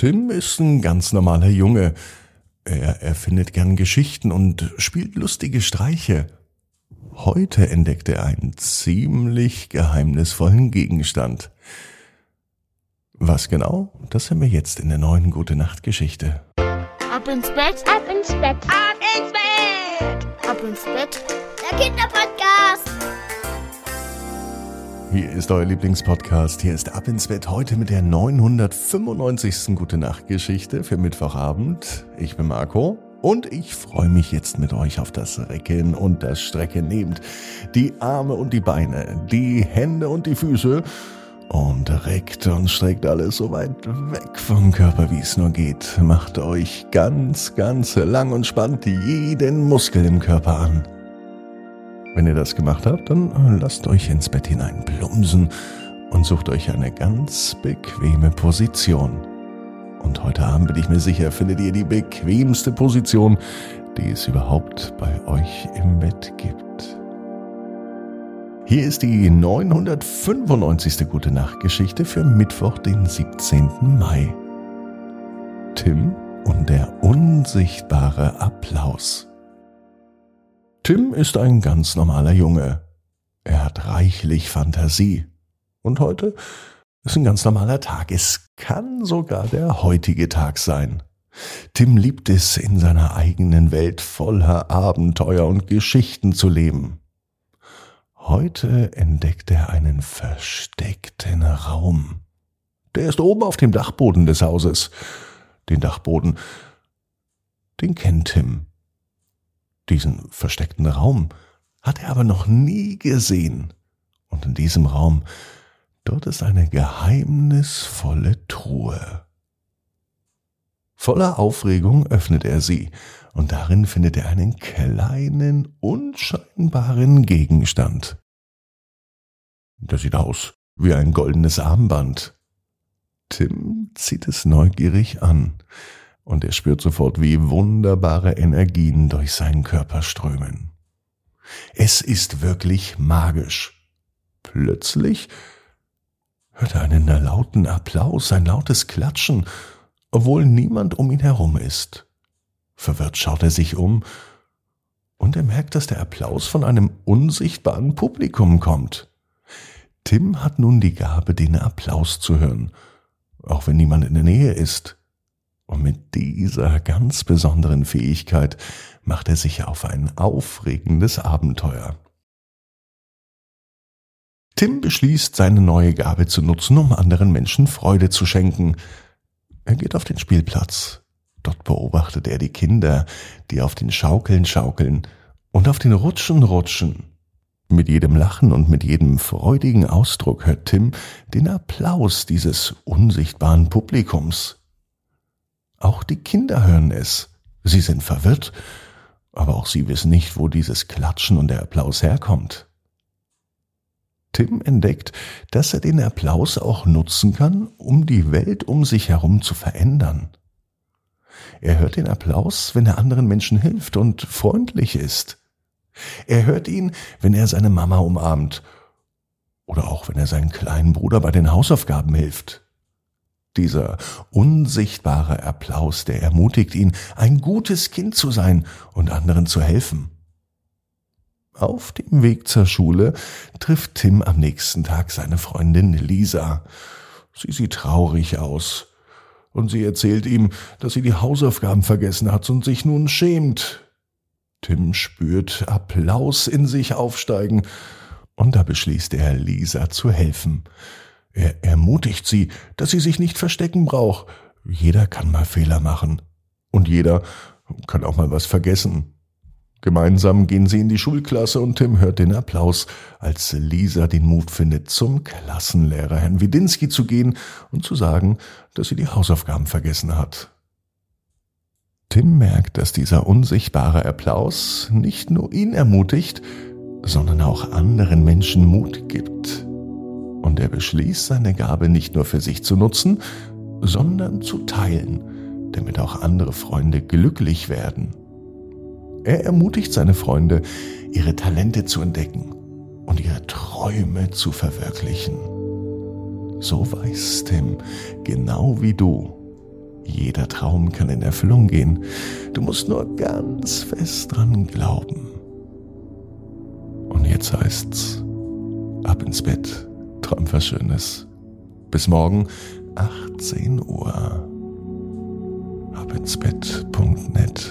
Tim ist ein ganz normaler Junge. Er erfindet gern Geschichten und spielt lustige Streiche. Heute entdeckt er einen ziemlich geheimnisvollen Gegenstand. Was genau? Das haben wir jetzt in der neuen Gute Nacht Geschichte. Ab ins Bett, ab ins Bett, ab ins Bett, ab ins Bett. Der Kinderpodcast. Hier ist euer Lieblingspodcast. Hier ist Ab ins Bett heute mit der 995. Gute Nacht Geschichte für Mittwochabend. Ich bin Marco und ich freue mich jetzt mit euch auf das Recken und das Strecken. Nehmt die Arme und die Beine, die Hände und die Füße und reckt und streckt alles so weit weg vom Körper, wie es nur geht. Macht euch ganz, ganz lang und spannt jeden Muskel im Körper an. Wenn ihr das gemacht habt, dann lasst euch ins Bett hinein plumsen und sucht euch eine ganz bequeme Position. Und heute Abend bin ich mir sicher, findet ihr die bequemste Position, die es überhaupt bei euch im Bett gibt. Hier ist die 995. Gute Nacht Geschichte für Mittwoch, den 17. Mai. Tim und der unsichtbare Applaus. Tim ist ein ganz normaler Junge. Er hat reichlich Fantasie. Und heute ist ein ganz normaler Tag. Es kann sogar der heutige Tag sein. Tim liebt es, in seiner eigenen Welt voller Abenteuer und Geschichten zu leben. Heute entdeckt er einen versteckten Raum. Der ist oben auf dem Dachboden des Hauses. Den Dachboden, den kennt Tim. Diesen versteckten Raum hat er aber noch nie gesehen. Und in diesem Raum, dort ist eine geheimnisvolle Truhe. Voller Aufregung öffnet er sie, und darin findet er einen kleinen, unscheinbaren Gegenstand. Das sieht aus wie ein goldenes Armband. Tim zieht es neugierig an und er spürt sofort, wie wunderbare Energien durch seinen Körper strömen. Es ist wirklich magisch. Plötzlich hört er einen lauten Applaus, ein lautes Klatschen, obwohl niemand um ihn herum ist. Verwirrt schaut er sich um und er merkt, dass der Applaus von einem unsichtbaren Publikum kommt. Tim hat nun die Gabe, den Applaus zu hören, auch wenn niemand in der Nähe ist. Und mit dieser ganz besonderen Fähigkeit macht er sich auf ein aufregendes Abenteuer. Tim beschließt, seine neue Gabe zu nutzen, um anderen Menschen Freude zu schenken. Er geht auf den Spielplatz. Dort beobachtet er die Kinder, die auf den Schaukeln schaukeln und auf den Rutschen rutschen. Mit jedem Lachen und mit jedem freudigen Ausdruck hört Tim den Applaus dieses unsichtbaren Publikums. Auch die Kinder hören es. Sie sind verwirrt, aber auch sie wissen nicht, wo dieses Klatschen und der Applaus herkommt. Tim entdeckt, dass er den Applaus auch nutzen kann, um die Welt um sich herum zu verändern. Er hört den Applaus, wenn er anderen Menschen hilft und freundlich ist. Er hört ihn, wenn er seine Mama umarmt oder auch wenn er seinen kleinen Bruder bei den Hausaufgaben hilft. Dieser unsichtbare Applaus, der ermutigt ihn, ein gutes Kind zu sein und anderen zu helfen. Auf dem Weg zur Schule trifft Tim am nächsten Tag seine Freundin Lisa. Sie sieht traurig aus. Und sie erzählt ihm, dass sie die Hausaufgaben vergessen hat und sich nun schämt. Tim spürt Applaus in sich aufsteigen, und da beschließt er, Lisa zu helfen. Er ermutigt sie, dass sie sich nicht verstecken braucht. Jeder kann mal Fehler machen. Und jeder kann auch mal was vergessen. Gemeinsam gehen sie in die Schulklasse und Tim hört den Applaus, als Lisa den Mut findet, zum Klassenlehrer Herrn Widinski zu gehen und zu sagen, dass sie die Hausaufgaben vergessen hat. Tim merkt, dass dieser unsichtbare Applaus nicht nur ihn ermutigt, sondern auch anderen Menschen Mut gibt und er beschließt, seine Gabe nicht nur für sich zu nutzen, sondern zu teilen, damit auch andere Freunde glücklich werden. Er ermutigt seine Freunde, ihre Talente zu entdecken und ihre Träume zu verwirklichen. So weiß Tim, genau wie du, Jeder Traum kann in Erfüllung gehen. Du musst nur ganz fest dran glauben. Und jetzt heißt's, ab ins Bett, träum was Schönes. Bis morgen, 18 Uhr. Abinsbett.net